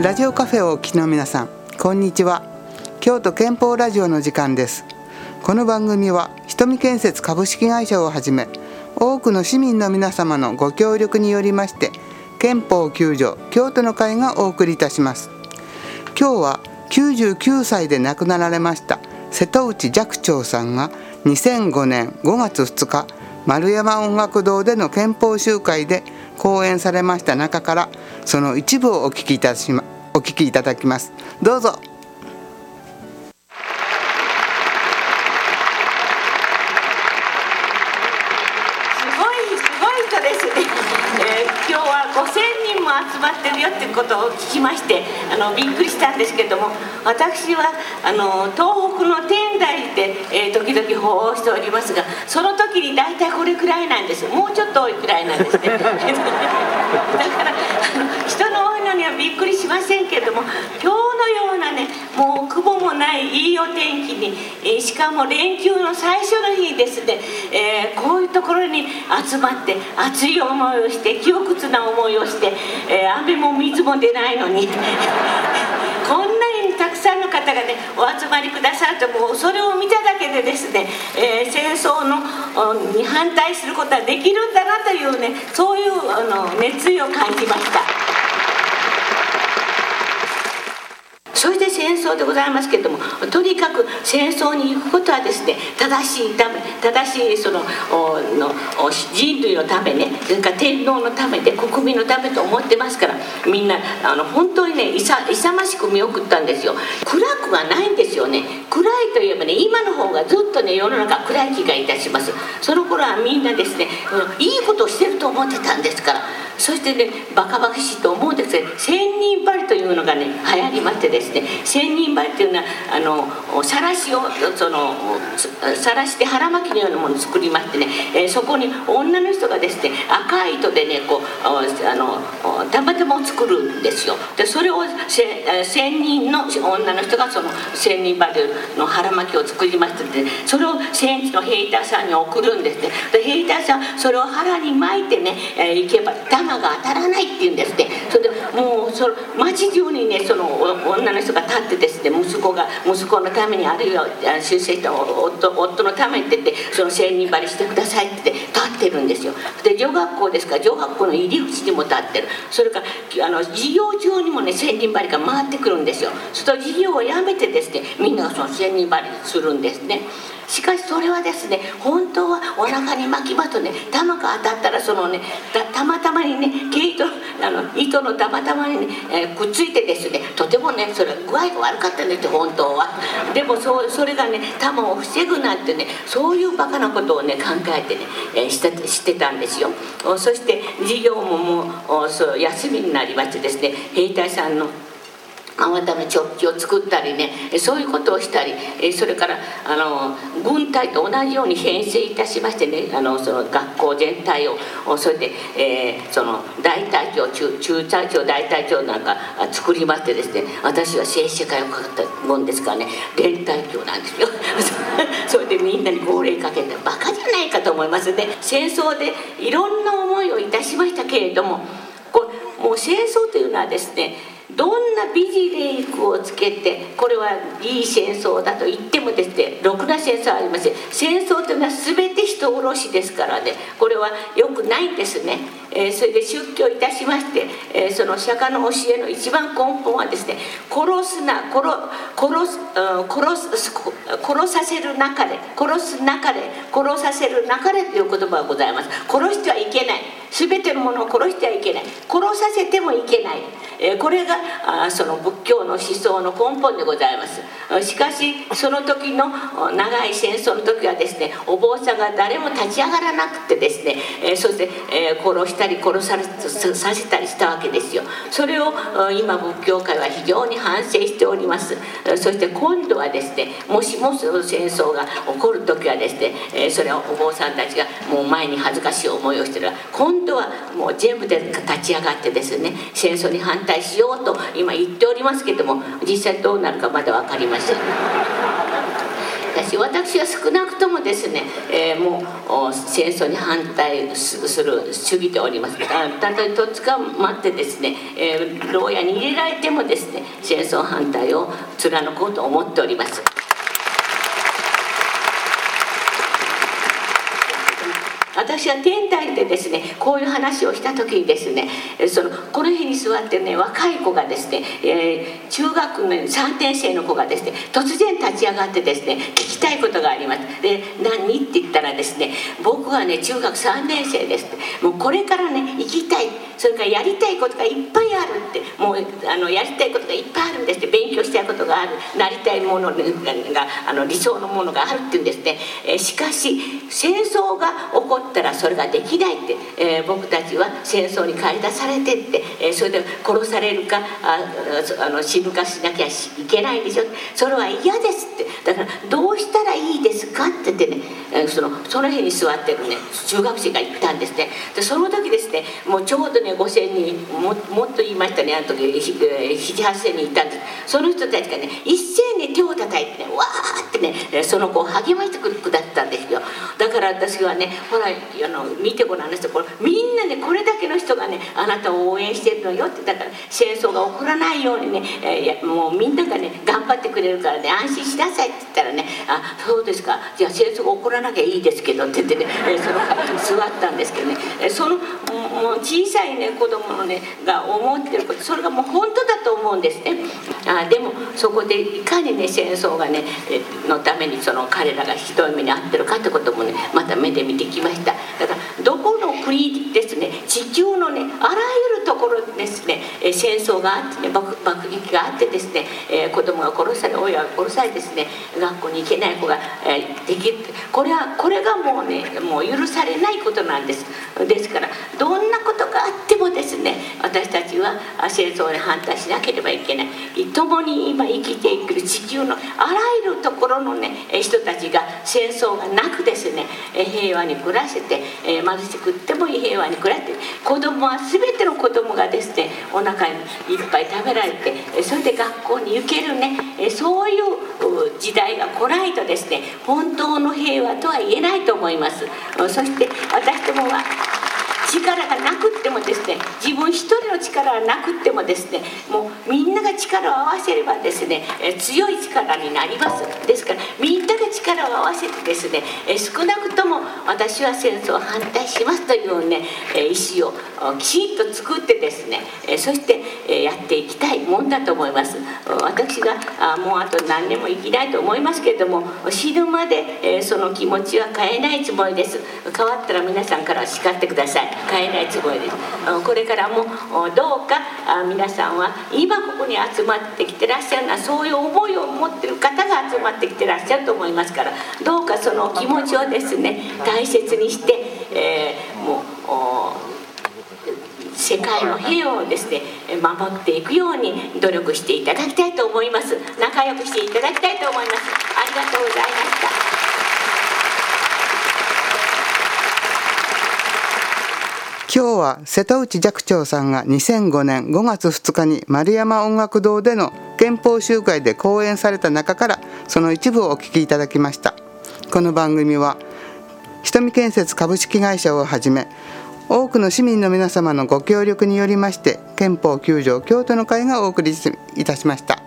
ラジオカフェをお聞きの皆さんこんにちは。京都憲法ラジオの時間です。この番組は瞳建設株式会社をはじめ多くの市民の皆様のご協力によりまして憲法9条京都の会がお送りいたします。今日は99歳で亡くなられました瀬戸内寂聴さんが2005年5月2日丸山音楽堂での憲法集会で講演されました中からその一部をお聞きいたしまお聞きいただきます。どうぞ。集まってるよっていうことを聞きましてあのびっくりしたんですけども私はあの東北の天台で、えー、時々法をしておりますがその時に大体これくらいなんです。もうちょっと多いくらいなんですね。だから人の多いのにはびっくりしませんけども今日のようなねもう雲もないいいお天気に、え、しかも連休の最初の日ですね、えー、こういうところに集まって熱い思いをして窮屈な思いをして、えー、雨も水も出ないのに こんなにたくさんの方がねお集まりくださるともうそれを見ただけでですね、えー、戦争のに反対することはできるんだなというねそういうあの熱意を感じました。それで戦争でございますけれどもとにかく戦争に行くことはですね正しいため正しいそのの人類のためねそれから天皇のためで国民のためと思ってますからみんなあの本当にね勇ましく見送ったんですよ。暗くはないんですよね。暗いといえばね今の方がずっとね世の中暗い気がいたします。その頃はみんなですねいいことをしてると思ってたんですから。そしてねバカバカしいと思うんですが千人針というのがね流行りましてですね。千人針っていうのはあのさらしをそのさらして腹巻きのようなものを作りましてね、えー、そこに女の人がですね赤い糸でねこうあのたまたまを作るんですよ。でそれを千人の女の人がその千人針の腹巻きを作りまして、ね、それを戦地の兵隊さんに送るんですね。で兵隊さんそれを腹に巻いてね、えー、行けばダ弾が当たらないっていうんですねそれでもうその町中にねその女の人が立ってですね息子が息子のためにあるいは出世した夫夫のためにって言ってその千人張りしてくださいって立ってるんですよ。で女学校ですか？ら女学校の入り口にも立ってる。それからあの授業中にもね千人張りが回ってくるんですよ。すると授業をやめてですねみんながその千人張りするんですね。しかしそれはですね本当はお腹に巻きまとね。弾が当たったらそのねたまたまにね毛糸あの糸のたまたまにね、えー、くっついてですねとてもねそれ具合が悪かったんですよ本当は。でもそそれがね弾を防ぐなんてねそういうバカなことをね考えてね、えー、してしてたんですよ。そして授業ももうそう休みになりましてですね兵隊さんのあなたの直帰を作ったりねそういうことをしたりそれからあの軍隊と同じように編成いたしましてねあのその学校全体をそれで、えー、その大隊長中中隊長大隊長なんか作りましてですね私は政治社会をかかったもんですからね連隊長なんですよ。それでみんなに号令かけてバカじゃないかと思いますね。戦争でいろんな思いをいたしましたけれどもこもう戦争というのはですねどんな美辞麗句をつけてこれはいい戦争だと言ってもですねろくな戦争はありません戦争というのは全て人殺しですからね。これは良くないんですね、えー、それで出家いたしまして、えー、その釈迦の教えの一番根本はですね殺すな殺殺す、殺す殺させる中で殺す中で殺させる中でという言葉がございます。殺してはいけない。全てのものを殺してはいけない。殺させてもいけない、え、これがその仏教の思想の根本でございます。しかしその時の長い戦争の時はですねお坊さんが誰も立ち上がらなくてですね、え、そして、え、殺したり殺されさせたりしたわけですよ。それを今仏教界は非常に反省しております。そして今度はですねもしもその戦争が起こる時はですね、それはお坊さんたちがもう前に恥ずかしい思いをしてる。今度はもう全部で立ち上がってですね戦争に反対しようと今言っておりますけども実際どうなるかまだ分かりません。私は少なくともですね、えー、もう戦争に反対する主義でおりますたとえとっ捕まってですね、えー、牢屋に入れられてもですね戦争反対を貫こうと思っております。私は天体でですねこういう話をした時にですねそのこの日に座ってね若い子がですね、えー、中学の3年生の子がですね突然立ち上がってですね聞きたいことがあります。で何？って言ったらですね僕はね中学3年生ですって。もうこれからね生きたい。それからやりたいことがいっぱいあるって。もうあのやりたいことがいっぱいあるんですって。勉強があるなりたいものがあの理想のものがあるっていうんですね、え、しかし戦争が起こったらそれができないって、えー、僕たちは戦争に駆り出されてって、えー、それで殺されるかああの死ぬかしなきゃいけないでしょ。それは嫌ですって。だからどうしたらいいですかって言ってね、そのその辺に座ってるね中学生が行ったんですね。でその時ですねもうちょうどね5,000人ももっと言いましたねあの時78,000人いたんです。その人たちがね一斉に手を叩いてねわーってねその子を励ましてくだったら私はねほらあの見てごらんなさい。これみんなねこれだけの人がねあなたを応援してるのよってだから戦争が起こらないようにね、えー、いやもうみんながね頑張ってくれるからね安心しなさいって言ったらね「あそうですか。じゃあ戦争が起こらなきゃいいですけど」って言ってね、えー、その座ったんですけどね、えー、そのもう小さいね子供のねが思ってることそれがもう本当だと思うんですね。あでもそこでいかにね戦争がねのためにその彼らがひどい目に遭ってるかってこともねままた目で見てきました。だからどこの国ですね地球のねあらゆるところでですね戦争があってね爆爆撃があってですね、えー、子供が殺され親が殺されですね学校に行けない子が、えー、できる。これはこれがもうねもう許されないことなんです。ですからどんなことですね。私たちは戦争に反対しなければいけない。共に今生きていく地球のあらゆるところのね人たちが戦争がなくですね平和に暮らせて貧しくってもいい平和に暮らして子供は全ての子供がですねお腹にいっぱい食べられてそれで学校に行けるねそういう時代が来ないとですね本当の平和とは言えないと思います。そして私どもは力がなくってもですね自分一人の力がなくってもですねもうみんなが力を合わせればですね強い力になります。ですからみんなが力を合わせてですね少なくとも私は戦争を反対しますというね意思をきちんと作ってですねそしてやっていきたいもんだと思います。私がもうあと何年も生きないと思いますけれども死ぬまでその気持ちは変えないつもりです。変わったら皆さんから叱ってください。変えないつもりです。これからもどうか皆さんは今ここに集まってきてらっしゃるのはそういう思いを持ってる方が集まってきてらっしゃると思いますからどうかその気持ちをですね大切にして、えー、もう世界の平和をですね守っていくように努力していただきたいと思います。仲良くしていただきたいと思います。ありがとうございました。今日は瀬戸内寂聴さんが2005年5月2日に丸山音楽堂での憲法集会で講演された中からその一部をお聞きいただきましたこの番組は瞳建設株式会社をはじめ多くの市民の皆様のご協力によりまして憲法9条京都の会がお送りいたしました。